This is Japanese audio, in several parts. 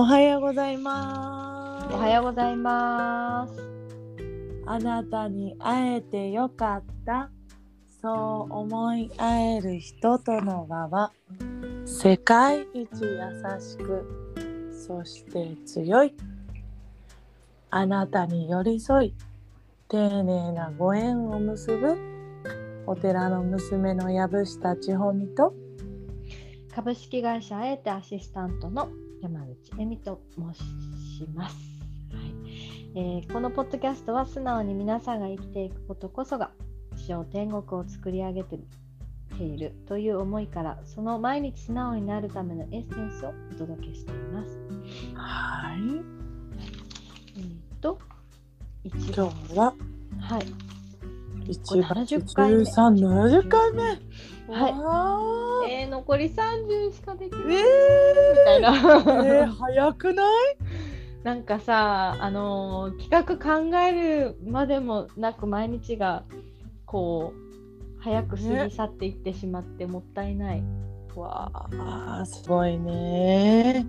おはようございます。おはようございます。あなたに会えてよかった。そう思い合える人との輪は世界一優しくそして強いあなたに寄り添い丁寧なご縁を結ぶお寺の娘の藪下千穂美と株式会社あえてアシスタントの山口恵美と申します。はい。えーこのポッドキャストは素直に皆さんが生きていくことこそが地上天国を作り上げているという思いからその毎日素直になるためのエッセンスをお届けしています。はい。えー、と一今番日は？はい1月70回目1370回目はい。えー、残り30しかできない、えみたいな。ー、えー、早くない？なんかさ、あのー企画考えるまでもなく毎日がこう早く過ぎ去っていってしまってもったいない。わあすごいね。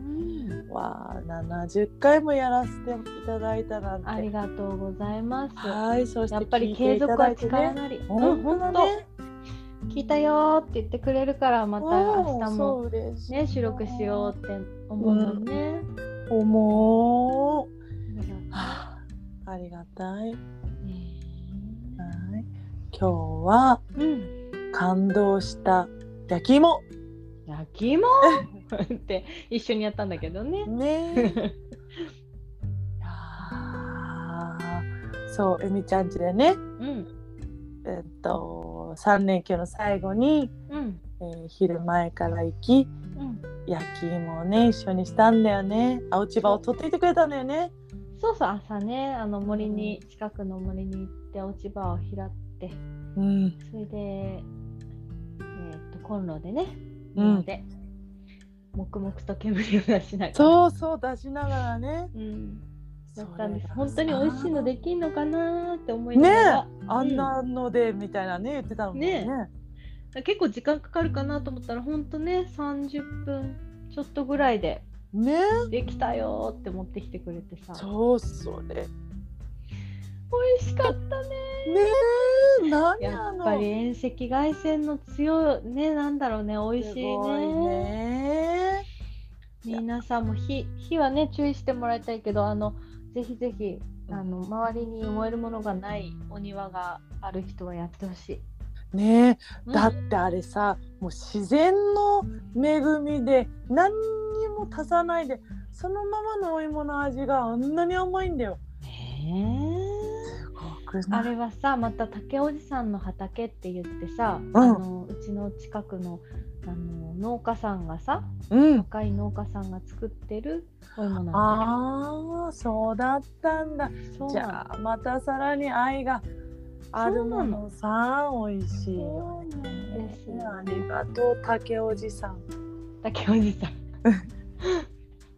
わあ70回もやらせていただいたなんて。ありがとうございます。はいそしてやっぱり継続は力なり。うん、本当。ね、聞いたよーって言ってくれるからまた明日そもね。収録しようって思うもんね。思う。あはあありがたい。はい。今日はうん。感動した焼き芋焼き芋？って一緒にやったんだけどね。ね そうえみちゃんちでねうん。えっと3連休の最後に、うん。えー昼前から行きうん。焼き芋をね一緒にしたんだよねあ落ち葉を取っていてくれたんだよねそうそう朝ねあの森に近くの森に行って落ち葉を拾ってうんそれで、えー、とコンロでねうん。庭で、黙々と煙を出しながら。そうそう出しながらね。うん、やったんです本当に美味しいのできんのかなーって思いながら、あんなのでみたいなね言ってたのね。ね結構時間かかるかなと思ったら本当ね30分ちょっとぐらいでねできたよーって持ってきてくれてさ。そうそれ。ね美味しかったね。え何やあのっぱり遠赤外線の強いねなんだろうね美味しいね。ね。皆さんも火火はね注意してもらいたいけどあのぜひぜひあの周りに燃えるものがないお庭がある人はやってほしい、ねうん。だってあれさもう自然の恵みで何にも足さないでそのままのお芋の味があんなに甘いんだよ。ねえあれはさまた竹おじさんの畑って言ってさ、んあのうちの近くのあの農家さんがさうん。若い農家さんが作ってるお芋なんだああそうだったんだ。じゃあまたさらに愛があるものさ美味しいよそうなんですね。ありがとう竹おじさん。竹おじさん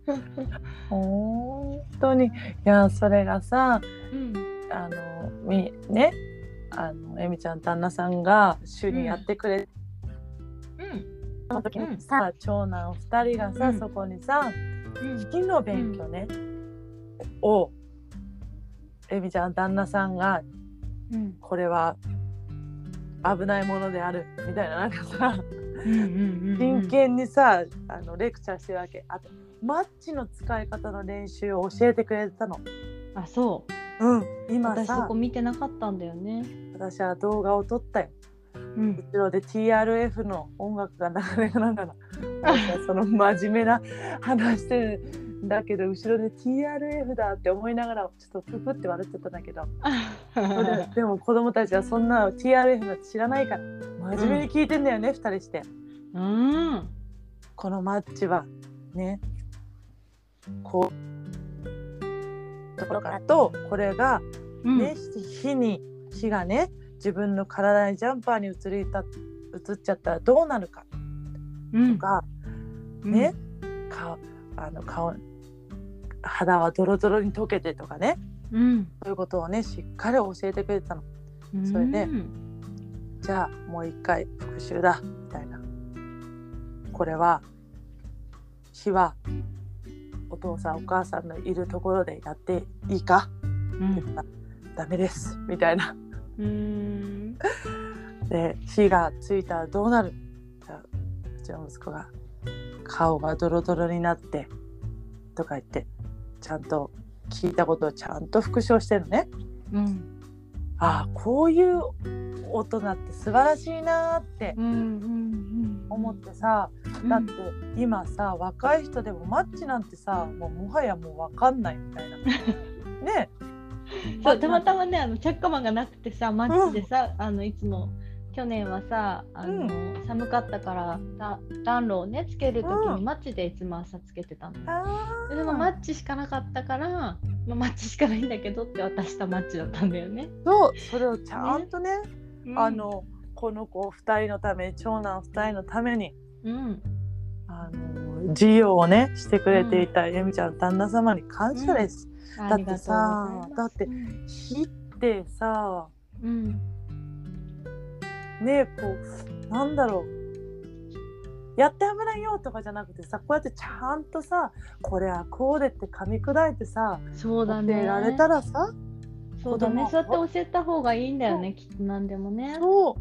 本当にいやそれがさうんあのみねあのえみちゃん旦那さんが主にやってくれうん。た時うん。にさ、長男2人がさ、うん。そこにさうん。式の勉強ね、をえみちゃん旦那さんがうん。これは危ないものであるみたいななんかさ真剣にさあのレクチャーしてるわけ。あとマッチの使い方の練習を教えてくれたの。あそううん、今さ。私そこ見てなかったんだよね。私は動画を撮ったよ。うん。後ろで TRF の音楽が流れながら。その真面目な話してるんだけど後ろで TRF だって思いながらちょっとププって笑っちゃったんだけど。でも子供たちはそんな TRF なんて知らないから。真面目に聞いてんだよね、二人して。うん。このマッチは。ね。こうところからとこれがうん。ね、火に火がね自分の体にジャンパーに移りた移っちゃったらどうなるかうん。とか、ね、顔あの顔肌はドロドロに溶けてとかねうん。そういうことをねしっかり教えてくれてたの。うん。それでうんじゃあもう一回復習だみたいな。これは火はお父さんお母さんのいるところでやっていいか?」うんって言ったら「ダメです」みたいな。うんで火がついたらどうなる？うちの息子が顔がドロドロになってとか言ってちゃんと聞いたことをちゃんと復唱してるのね。うんああこういう大人って素晴らしいなーってうんうん思ってさ、だって今さ若い人でもマッチなんてさもうもはやもう分かんないみたいな。ね。そうたまたまねあのチャッカマンがなくてさマッチでさ、あのいつも去年はさあの、寒かったからだ暖炉をねつける時にうん。マッチでいつも朝つけてたの。あででもマッチしかなかったから、まあ、マッチしかないんだけどって渡したマッチだったんだよね。そうそれをちゃんとね。うん。あ、のこの子2人のために長男2人のためにうん、あの事業をねしてくれていた由美ちゃんの旦那様に感謝です。うございます。だって火ってさうん。ねこうなんだろう。やって危ないよとかじゃなくてさこうやってちゃんとさこれはこうでって噛み砕いてさそうだね。教えられたらさそうだね。そうやって教えた方がいいんだよねきっと何でもね。そう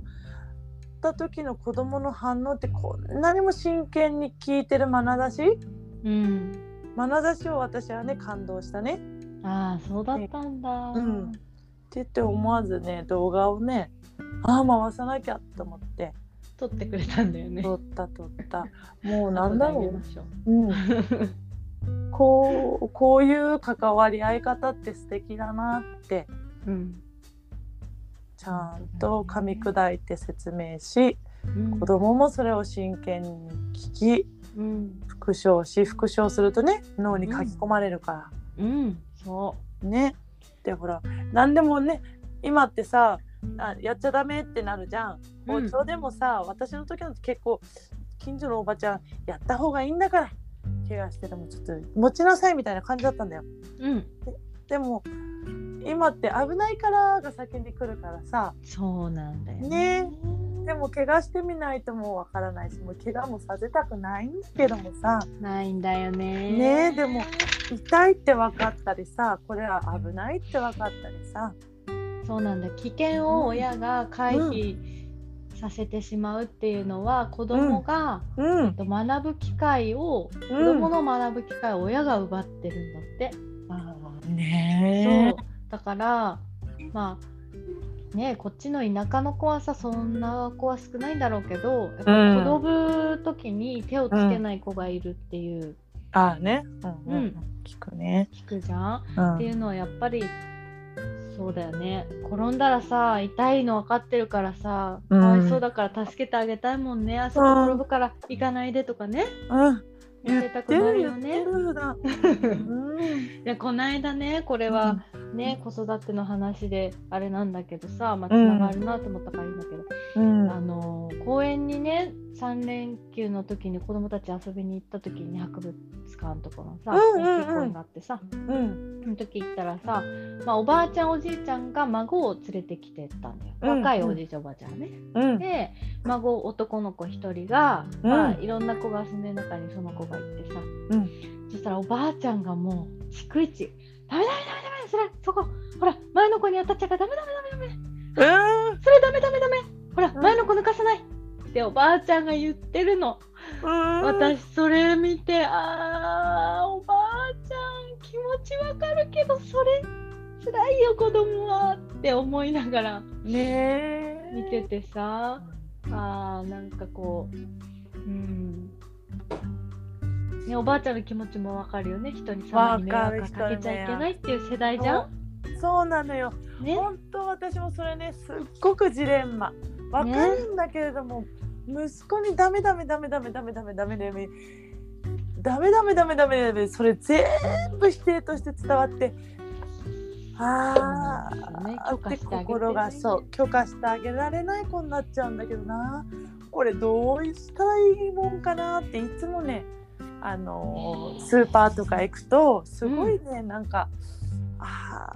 た時の子供の反応ってこんなにも真剣に聞いてる眼差し？うん。眼差しを私はね感動したね。ああそうだったんだ。うんって言って思わずね動画をねああ回さなきゃと思って撮ってくれたんだよね。撮った撮った もうなんだろううん、こうこういう関わり合い方って素敵だなってうん。ちゃんと噛み砕いて説明しうん子供もそれを真剣に聞きうん。復唱し復唱するとね脳に書き込まれるかうん。そら、ねでほら何でもね今ってさあやっちゃダメってなるじゃんうん包丁でもさ、私の時の結構近所のおばちゃんやった方がいいんだから怪我しててもちょっと持ちなさいみたいな感じだったんだよう。うん。でも今って危ないからが先に来るからさ。そうなんだよね。でも怪我してみないともうわからないしもう怪我もさせたくないんだけどもさ。ないんだよね。ねえでも痛いって分かったりさこれは危ないって分かったりさ。そうなんだ。危険を親が回避させてしまうっていうのは、子供が、うん。えっと学ぶ機会を、子供の学ぶ機会を親が奪ってるんだって。ねそうだからまあねこっちの田舎の子はさそんな子は少ないんだろうけどやっぱうん。転ぶ時に手をつけない子がいるっていう、ああね。うんうん、うん。聞くね、聞くじゃん、うん、っていうのはやっぱりそうだよね。転んだらさ痛いの分かってるからさかうん。わいそうだから助けてあげたいもんね、あそこ転ぶから行かないでとかね。うん。やりたくなるよね。うん。いやこの間ねこれは、ね、子育ての話であれなんだけどさ、まあ、つながるなと思ったからいいんだけど、うん。あの公園にね3連休の時に子供たち遊びに行った時に博物館とかのさ、公園があってさ。うん。その時行ったらさ、まあ、おばあちゃんおじいちゃんが孫を連れてきてたんだよ、うん若いおじいちゃんおばあちゃんね。うん。で孫男の子1人が、うん。まあ、いろんな子が遊んでる中にその子がいてさ、うん。そしたらおばあちゃんがもう逐一「ダメダメダメダメそれそこ。ほら前の子に当たっちゃうからダメダメダメダメ。うんそれダメダメダメ。ほら、うん。前の子抜かさない!」っておばあちゃんが言ってるの、うん。私それ見てあーおばあちゃん気持ちわかるけどそれ辛いよ子供は。って思いながら。ねえ。見ててさあーなんかこううんね、おばあちゃんの気持ちもわかるよね。人に様に迷惑わかけちゃいけないっていう世代じゃん。そうなのよ。ね。本当私もそれねすっごくジレンマ。わかるんだけれども、息子にダメダメダメダメダメダメダメダメダメダメ。ダメダメダメそれ全部否定として伝わってあそうなんですよね。あって心がそう許可してあげられない子になっちゃうんだけどな。これどうしたらいいもんかなっていつもねあのースーパーとか行くとすごいね、なんかあ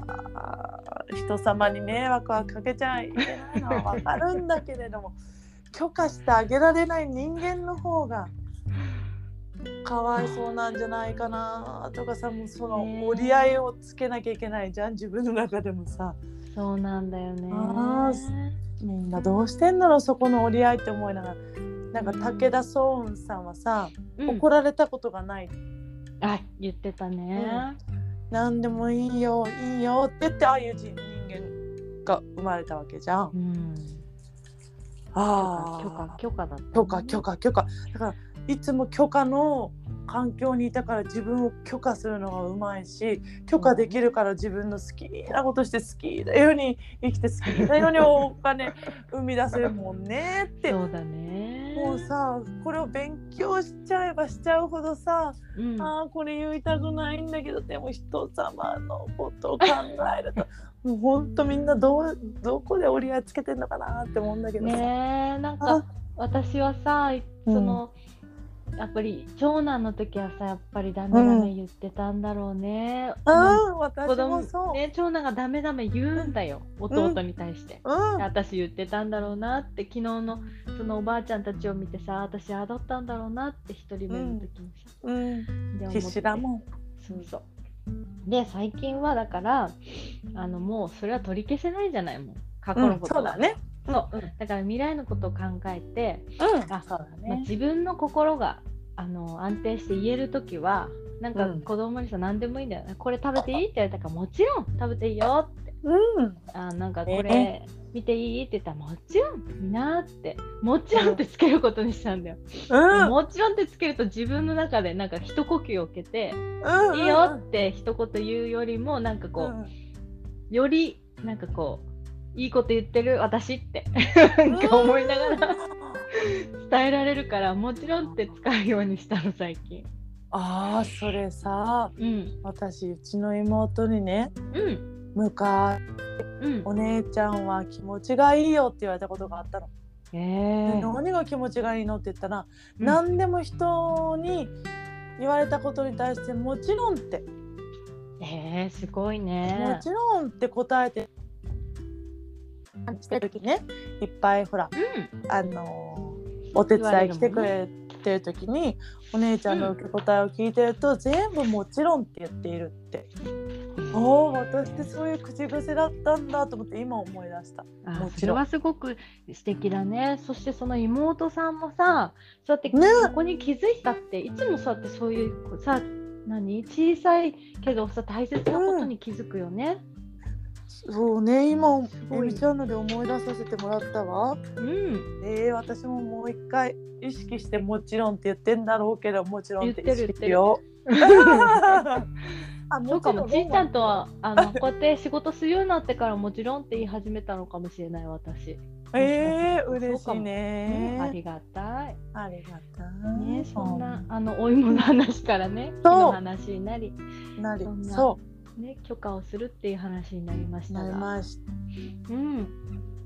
ー人様に迷惑はかけちゃいけないのは分かるんだけれども 許可してあげられない人間の方がかわいそうなんじゃないかなとかさもうそのね折り合いをつけなきゃいけないじゃん自分の中でもさ。そうなんだよね。あみんなどうしてんだろうそこの折り合いって思いながらなんか武田壮雲さんはさ、うん怒られたことがないあ言ってたね。何でもいいよいいよって言ってああいう人人間が生まれたわけじゃん。うん。あ許可許可だった、許可許。可許可だからいつも許可の環境にいたから自分を許可するのがうまいし許可できるから自分の好きなことして好きなように生きて好きなようにお金生み出せるもんねってそうだね。もうさこれを勉強しちゃえばしちゃうほどさ、うん、ああこれ言いたくないんだけどでも人様のことを考えると もうほんとみんなどうどこで折り合いつけてんのかなって思うんだけどさ。ねえなんあか私はさうん。その、やっぱり長男の時はさやっぱりダメダメ言ってたんだろうね。うん、私もそう。ね長男がダメダメ言うんだよ、弟に対して。うん、私言ってたんだろうなって昨日のそのおばあちゃんたちを見てさ私あだったんだろうなって一人目の時にさ、うん、で必死だもん。そうそう。で最近はだからあのもうそれは取り消せないじゃないもん。過去のことは、そうだね。そう。うん、だから未来のことを考えて、うん、あそうだまあね。自分の心があの安定して言える時はなんかうん。子供にさ、何でもいいんだよ。これ食べていい？って言われたからもちろん食べていいよって。うん、あなんかこえれ見ていい？って言ったらもちろんみんなってもちろんってつけることにしたんだよ、うん、もちろんってつけると自分の中でなんか一呼吸を受けて、うん、いいよって一言言うよりもなんかこう、うん、よりなんかこういいこと言ってる？私って。なんか思いながら伝えられるからもちろんって使うようにしたの最近。ああ、それさ、うん私うちの妹にね、うん昔うんお姉ちゃんは気持ちがいいよって言われたことがあったの。えでー何が気持ちがいいのって言ったら、うん何でも人に言われたことに対してもちろんって、えー、すごいもね。ちろんって答えて。してる時ねいっぱいほらうんあのお手伝い来てくれてる時にお姉ちゃんの受け答えを聞いてると、全部もちろんって言っているって。ああ私ってそういう口癖だったんだと思って今思い出した。あもちろんそれはすごく素敵だね。そしてその妹さんもさ、そうやってねここに気づいたって、いつもそうやってそういうさ、何？小さいけどさ大切なことに気づくよね。そうね今すごいエミちゃんので思い出させてもらったわ。うん。えー、私ももう一回意識してもちろんって言ってんだろうけどもちろんって意言ってる識しよう。あそうかも、ちいちゃんとはあの こうやって仕事するようになってからもちろんって言い始めたのかもしれない私。えー、嬉しいねうんありがたい。ありがたい。ね、そんなあのお芋の話からね、そう話になり、なりそそね、許可をするっていう話になりましたが、うん、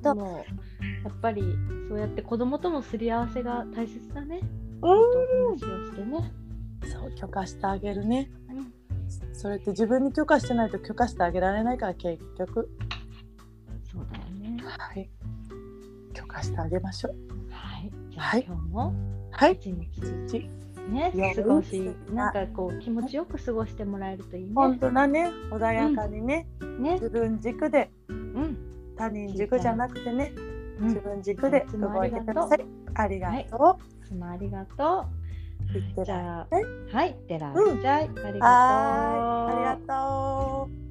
たもうやっぱりそうやって子供ともすり合わせが大切だね。う話をしてね。そう許可してあげるね。うんそれって自分に許可してないと許可してあげられないから結局そうだよね。はい許可してあげましょう。はい。じゃあ、はい今日もはい。一日一ね過ごしなんかこう気持ちよく過ごしてもらえるといいね。本当だね穏やかにね、ね。自分軸でうん。他人軸じゃなくてねうん自分軸で動いてください。ありがといつもありがとう。いってう。じらっゃあしゃい。はい、いってらっしゃい。ありがとう。ありがとう。